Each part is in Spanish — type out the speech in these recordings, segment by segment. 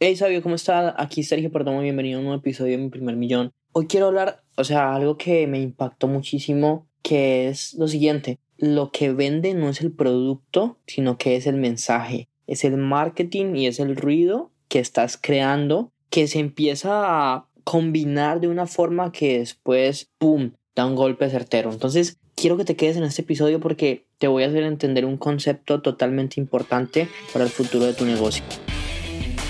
Hey Sabio, ¿cómo está? Aquí Sergio Perdomo, bienvenido a un nuevo episodio de Mi Primer Millón. Hoy quiero hablar, o sea, algo que me impactó muchísimo, que es lo siguiente. Lo que vende no es el producto, sino que es el mensaje. Es el marketing y es el ruido que estás creando que se empieza a combinar de una forma que después, ¡pum!, da un golpe certero. Entonces, quiero que te quedes en este episodio porque te voy a hacer entender un concepto totalmente importante para el futuro de tu negocio.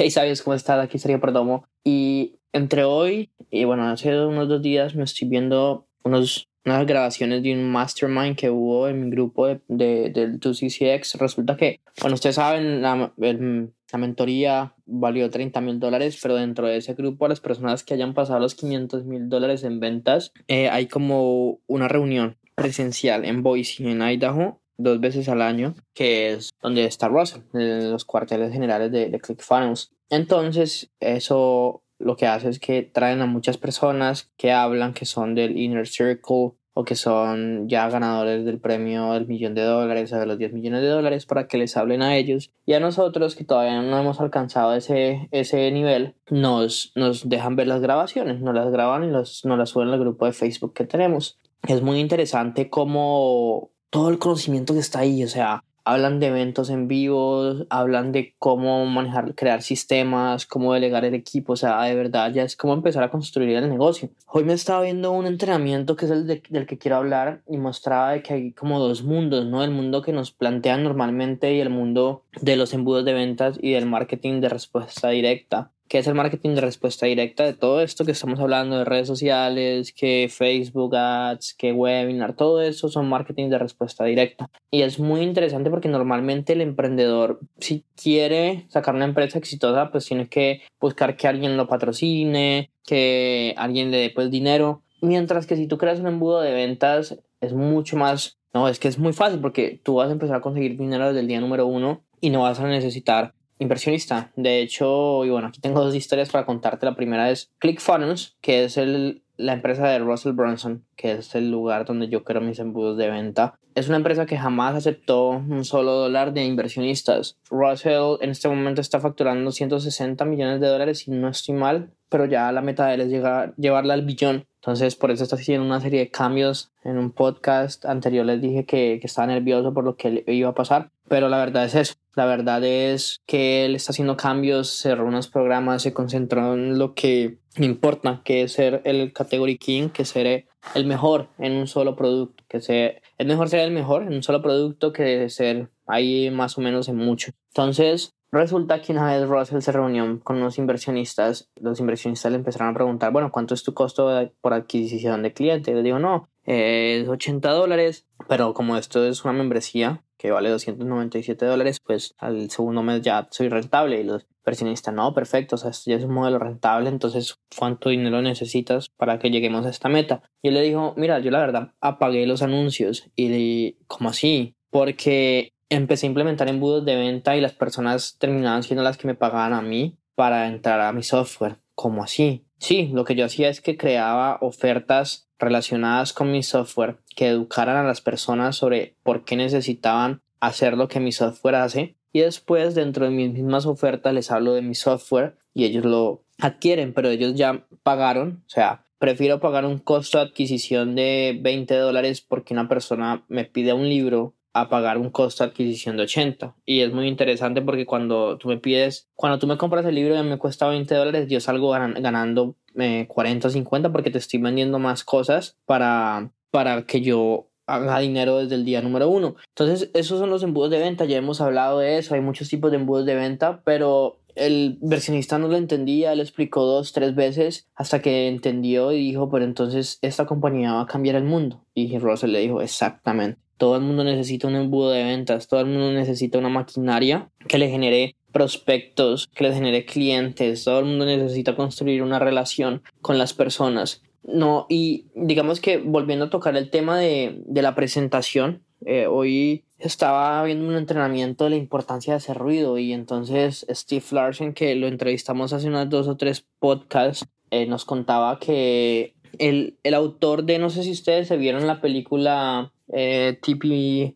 Hey, ¿sabes cómo estás? Aquí Sergio Perdomo. Y entre hoy y bueno, hace unos dos días me estoy viendo unos unas grabaciones de un mastermind que hubo en mi grupo de, de, del 2CCX. Resulta que, bueno, ustedes saben, la, la mentoría valió 30 mil dólares, pero dentro de ese grupo, las personas que hayan pasado los 500 mil dólares en ventas, eh, hay como una reunión presencial en Boise, en Idaho, dos veces al año, que es donde está Russell, en los cuarteles generales de, de ClickFunnels. Entonces, eso lo que hace es que traen a muchas personas que hablan, que son del Inner Circle o que son ya ganadores del premio del millón de dólares o de los 10 millones de dólares para que les hablen a ellos y a nosotros que todavía no hemos alcanzado ese, ese nivel nos, nos dejan ver las grabaciones, nos las graban y nos las suben al grupo de Facebook que tenemos. Es muy interesante como todo el conocimiento que está ahí, o sea, hablan de eventos en vivo, hablan de cómo manejar, crear sistemas, cómo delegar el equipo, o sea, de verdad ya es como empezar a construir el negocio. Hoy me estaba viendo un entrenamiento que es el del que quiero hablar y mostraba de que hay como dos mundos, ¿no? El mundo que nos plantean normalmente y el mundo de los embudos de ventas y del marketing de respuesta directa que es el marketing de respuesta directa de todo esto que estamos hablando de redes sociales, que Facebook Ads, que webinar, todo eso son marketing de respuesta directa. Y es muy interesante porque normalmente el emprendedor, si quiere sacar una empresa exitosa, pues tiene que buscar que alguien lo patrocine, que alguien le dé pues dinero. Mientras que si tú creas un embudo de ventas, es mucho más, no, es que es muy fácil porque tú vas a empezar a conseguir dinero desde el día número uno y no vas a necesitar inversionista. De hecho, y bueno, aquí tengo dos historias para contarte. La primera es ClickFunnels, que es la empresa de Russell Brunson, que es el lugar donde yo creo mis embudos de venta. Es una empresa que jamás aceptó un solo dólar de inversionistas. Russell en este momento está facturando 160 millones de dólares, si no estoy mal, pero ya la meta de él es llegar, llevarla al billón. Entonces, por eso está haciendo una serie de cambios. En un podcast anterior les dije que, que estaba nervioso por lo que iba a pasar, pero la verdad es eso. La verdad es que él está haciendo cambios, cerró unos programas, se concentró en lo que importa, que es ser el Category King, que ser el mejor en un solo producto, que ser, es mejor ser el mejor en un solo producto que ser ahí más o menos en mucho. Entonces, Resulta que una vez Russell se reunió con unos inversionistas, los inversionistas le empezaron a preguntar, bueno, ¿cuánto es tu costo por adquisición de cliente? Y le digo, no, es 80 dólares, pero como esto es una membresía que vale 297 dólares, pues al segundo mes ya soy rentable y los inversionistas, no, perfecto, o sea, esto ya es un modelo rentable, entonces, ¿cuánto dinero necesitas para que lleguemos a esta meta? Y él le dijo, mira, yo la verdad apagué los anuncios y le, ¿cómo así? Porque empecé a implementar embudos de venta y las personas terminaban siendo las que me pagaban a mí para entrar a mi software. ¿Cómo así? Sí, lo que yo hacía es que creaba ofertas relacionadas con mi software que educaran a las personas sobre por qué necesitaban hacer lo que mi software hace y después dentro de mis mismas ofertas les hablo de mi software y ellos lo adquieren, pero ellos ya pagaron, o sea, prefiero pagar un costo de adquisición de 20 dólares porque una persona me pide un libro a pagar un costo de adquisición de 80. Y es muy interesante porque cuando tú me pides, cuando tú me compras el libro y me cuesta 20 dólares, yo salgo ganando 40 o 50 porque te estoy vendiendo más cosas para, para que yo haga dinero desde el día número uno. Entonces, esos son los embudos de venta. Ya hemos hablado de eso. Hay muchos tipos de embudos de venta, pero el versionista no lo entendía, le explicó dos, tres veces hasta que entendió y dijo, pero entonces esta compañía va a cambiar el mundo. Y Russell le dijo, exactamente. Todo el mundo necesita un embudo de ventas, todo el mundo necesita una maquinaria que le genere prospectos, que le genere clientes, todo el mundo necesita construir una relación con las personas. No, y digamos que volviendo a tocar el tema de, de la presentación, eh, hoy estaba viendo un entrenamiento de la importancia de hacer ruido y entonces Steve Larsen, que lo entrevistamos hace unas dos o tres podcasts, eh, nos contaba que el, el, autor de, no sé si ustedes se vieron la película eh, T.P.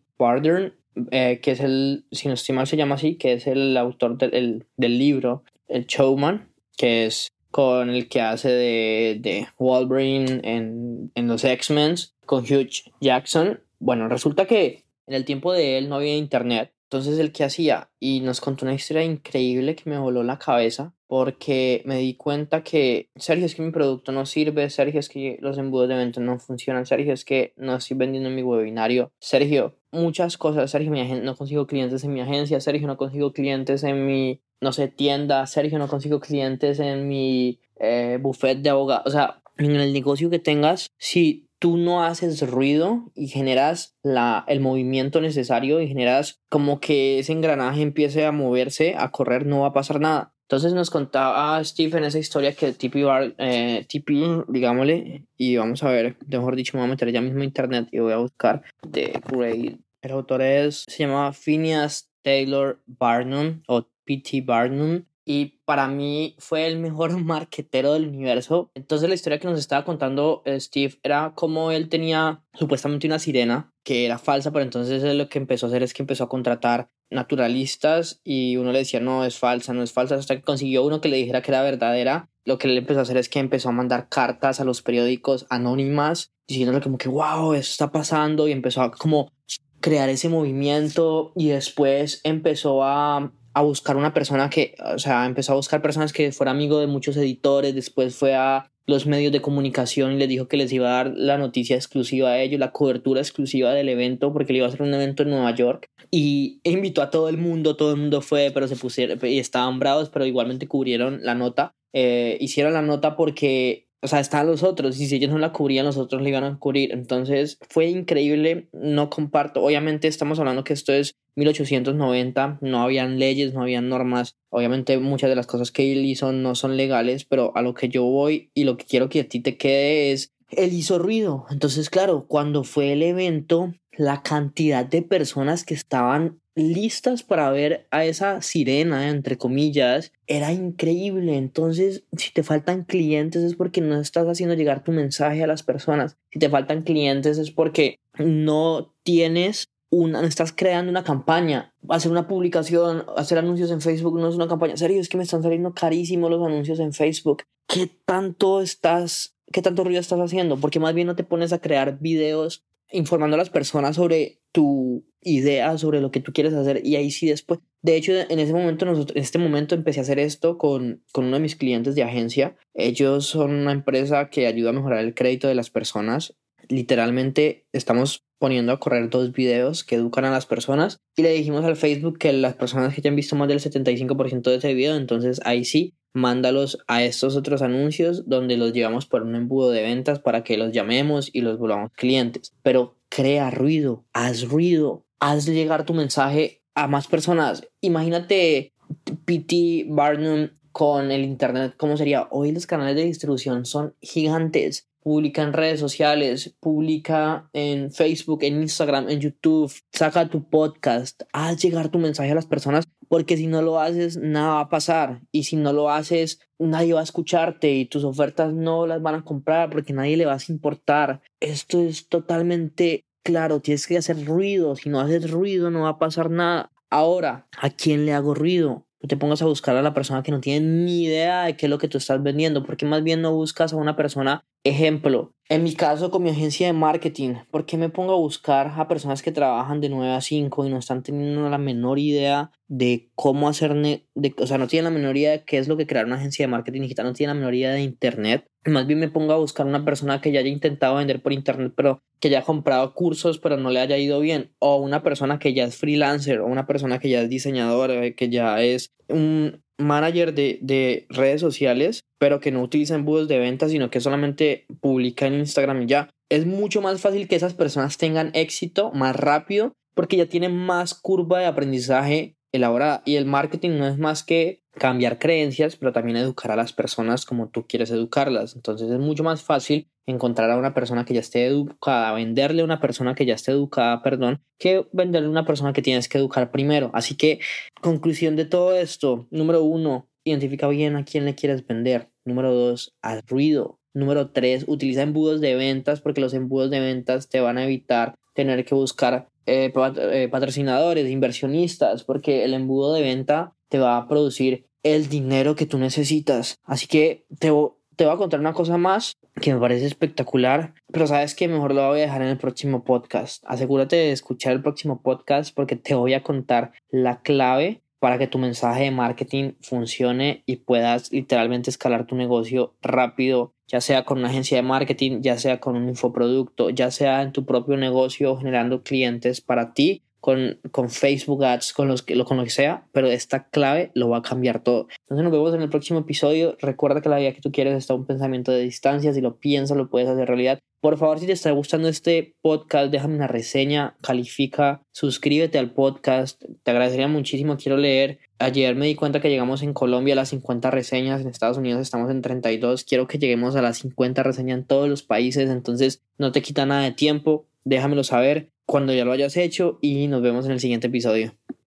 Eh, que es el, si no estoy mal se llama así, que es el autor del, del libro, el Showman, que es con el que hace de, de Wolverine en, en los X-Men, con Hugh Jackson. Bueno, resulta que en el tiempo de él no había internet. Entonces el que hacía y nos contó una historia increíble que me voló la cabeza porque me di cuenta que Sergio es que mi producto no sirve, Sergio es que los embudos de venta no funcionan, Sergio es que no estoy vendiendo en mi webinario, Sergio muchas cosas, Sergio no consigo clientes en mi agencia, Sergio no consigo clientes en mi no sé tienda, Sergio no consigo clientes en mi eh, buffet de abogados, o sea en el negocio que tengas si tú no haces ruido y generas la, el movimiento necesario y generas como que ese engranaje empiece a moverse, a correr, no va a pasar nada. Entonces nos contaba Steve en esa historia que TP, eh, TP, digámosle, y vamos a ver, mejor dicho, me voy a meter ya mismo en internet y voy a buscar The Great. El autor es, se llama Phineas Taylor Barnum o P.T. Barnum y para mí fue el mejor marquetero del universo. Entonces la historia que nos estaba contando eh, Steve era como él tenía supuestamente una sirena que era falsa, pero entonces lo que empezó a hacer es que empezó a contratar naturalistas y uno le decía no es falsa, no es falsa, hasta que consiguió uno que le dijera que era verdadera. Lo que él empezó a hacer es que empezó a mandar cartas a los periódicos anónimas diciéndole como que wow, eso está pasando y empezó a como crear ese movimiento y después empezó a a buscar una persona que, o sea, empezó a buscar personas que fuera amigo de muchos editores, después fue a los medios de comunicación y les dijo que les iba a dar la noticia exclusiva a ellos, la cobertura exclusiva del evento, porque le iba a hacer un evento en Nueva York. Y invitó a todo el mundo, todo el mundo fue, pero se pusieron y estaban bravos, pero igualmente cubrieron la nota. Eh, hicieron la nota porque o sea, estaban los otros, y si ellos no la cubrían, los otros la iban a cubrir. Entonces fue increíble, no comparto. Obviamente estamos hablando que esto es 1890, no habían leyes, no habían normas. Obviamente muchas de las cosas que él hizo no son legales, pero a lo que yo voy y lo que quiero que a ti te quede es, él hizo ruido. Entonces, claro, cuando fue el evento, la cantidad de personas que estaban listas para ver a esa sirena, entre comillas, era increíble. Entonces, si te faltan clientes es porque no estás haciendo llegar tu mensaje a las personas. Si te faltan clientes es porque no tienes una, estás creando una campaña, hacer una publicación, hacer anuncios en Facebook no es una campaña. Serio, es que me están saliendo carísimos los anuncios en Facebook. ¿Qué tanto estás, qué tanto ruido estás haciendo? Porque más bien no te pones a crear videos informando a las personas sobre tu idea, sobre lo que tú quieres hacer y ahí sí después. De hecho, en ese momento, nosotros, en este momento empecé a hacer esto con, con uno de mis clientes de agencia. Ellos son una empresa que ayuda a mejorar el crédito de las personas. Literalmente estamos poniendo a correr dos videos que educan a las personas y le dijimos al Facebook que las personas que ya han visto más del 75% de ese video, entonces ahí sí mándalos a estos otros anuncios donde los llevamos por un embudo de ventas para que los llamemos y los volvamos clientes. Pero crea ruido, haz ruido, haz llegar tu mensaje a más personas. Imagínate PT Barnum con el Internet, ¿cómo sería? Hoy los canales de distribución son gigantes publica en redes sociales, publica en Facebook, en Instagram, en YouTube, saca tu podcast, haz llegar tu mensaje a las personas, porque si no lo haces, nada va a pasar. Y si no lo haces, nadie va a escucharte y tus ofertas no las van a comprar porque nadie le vas a importar. Esto es totalmente claro, tienes que hacer ruido. Si no haces ruido, no va a pasar nada. Ahora, ¿a quién le hago ruido? te pongas a buscar a la persona que no tiene ni idea de qué es lo que tú estás vendiendo, porque más bien no buscas a una persona, ejemplo, en mi caso con mi agencia de marketing, ¿por qué me pongo a buscar a personas que trabajan de 9 a 5 y no están teniendo la menor idea de cómo hacer, de, o sea, no tienen la menor idea de qué es lo que crear una agencia de marketing digital, no tienen la menor idea de internet? Más bien me pongo a buscar una persona que ya haya intentado vender por internet, pero que haya comprado cursos, pero no le haya ido bien. O una persona que ya es freelancer, o una persona que ya es diseñador, eh, que ya es un manager de, de, redes sociales, pero que no utiliza embudos de venta, sino que solamente publica en Instagram y ya. Es mucho más fácil que esas personas tengan éxito más rápido porque ya tienen más curva de aprendizaje elaborada. Y el marketing no es más que cambiar creencias, pero también educar a las personas como tú quieres educarlas. Entonces es mucho más fácil encontrar a una persona que ya esté educada, venderle a una persona que ya esté educada, perdón, que venderle a una persona que tienes que educar primero. Así que, conclusión de todo esto, número uno, identifica bien a quién le quieres vender. Número dos, haz ruido. Número tres, utiliza embudos de ventas porque los embudos de ventas te van a evitar tener que buscar eh, eh, patrocinadores, inversionistas, porque el embudo de venta te va a producir el dinero que tú necesitas. Así que te, te voy a contar una cosa más que me parece espectacular, pero sabes que mejor lo voy a dejar en el próximo podcast. Asegúrate de escuchar el próximo podcast porque te voy a contar la clave para que tu mensaje de marketing funcione y puedas literalmente escalar tu negocio rápido, ya sea con una agencia de marketing, ya sea con un infoproducto, ya sea en tu propio negocio generando clientes para ti con, con Facebook Ads, con, los que, con lo que sea, pero esta clave lo va a cambiar todo. Entonces nos vemos en el próximo episodio. Recuerda que la vida que tú quieres está un pensamiento de distancia. Si lo piensas, lo puedes hacer realidad. Por favor, si te está gustando este podcast, déjame una reseña, califica, suscríbete al podcast. Te agradecería muchísimo. Quiero leer. Ayer me di cuenta que llegamos en Colombia a las 50 reseñas. En Estados Unidos estamos en 32. Quiero que lleguemos a las 50 reseñas en todos los países. Entonces no te quita nada de tiempo. Déjamelo saber cuando ya lo hayas hecho y nos vemos en el siguiente episodio.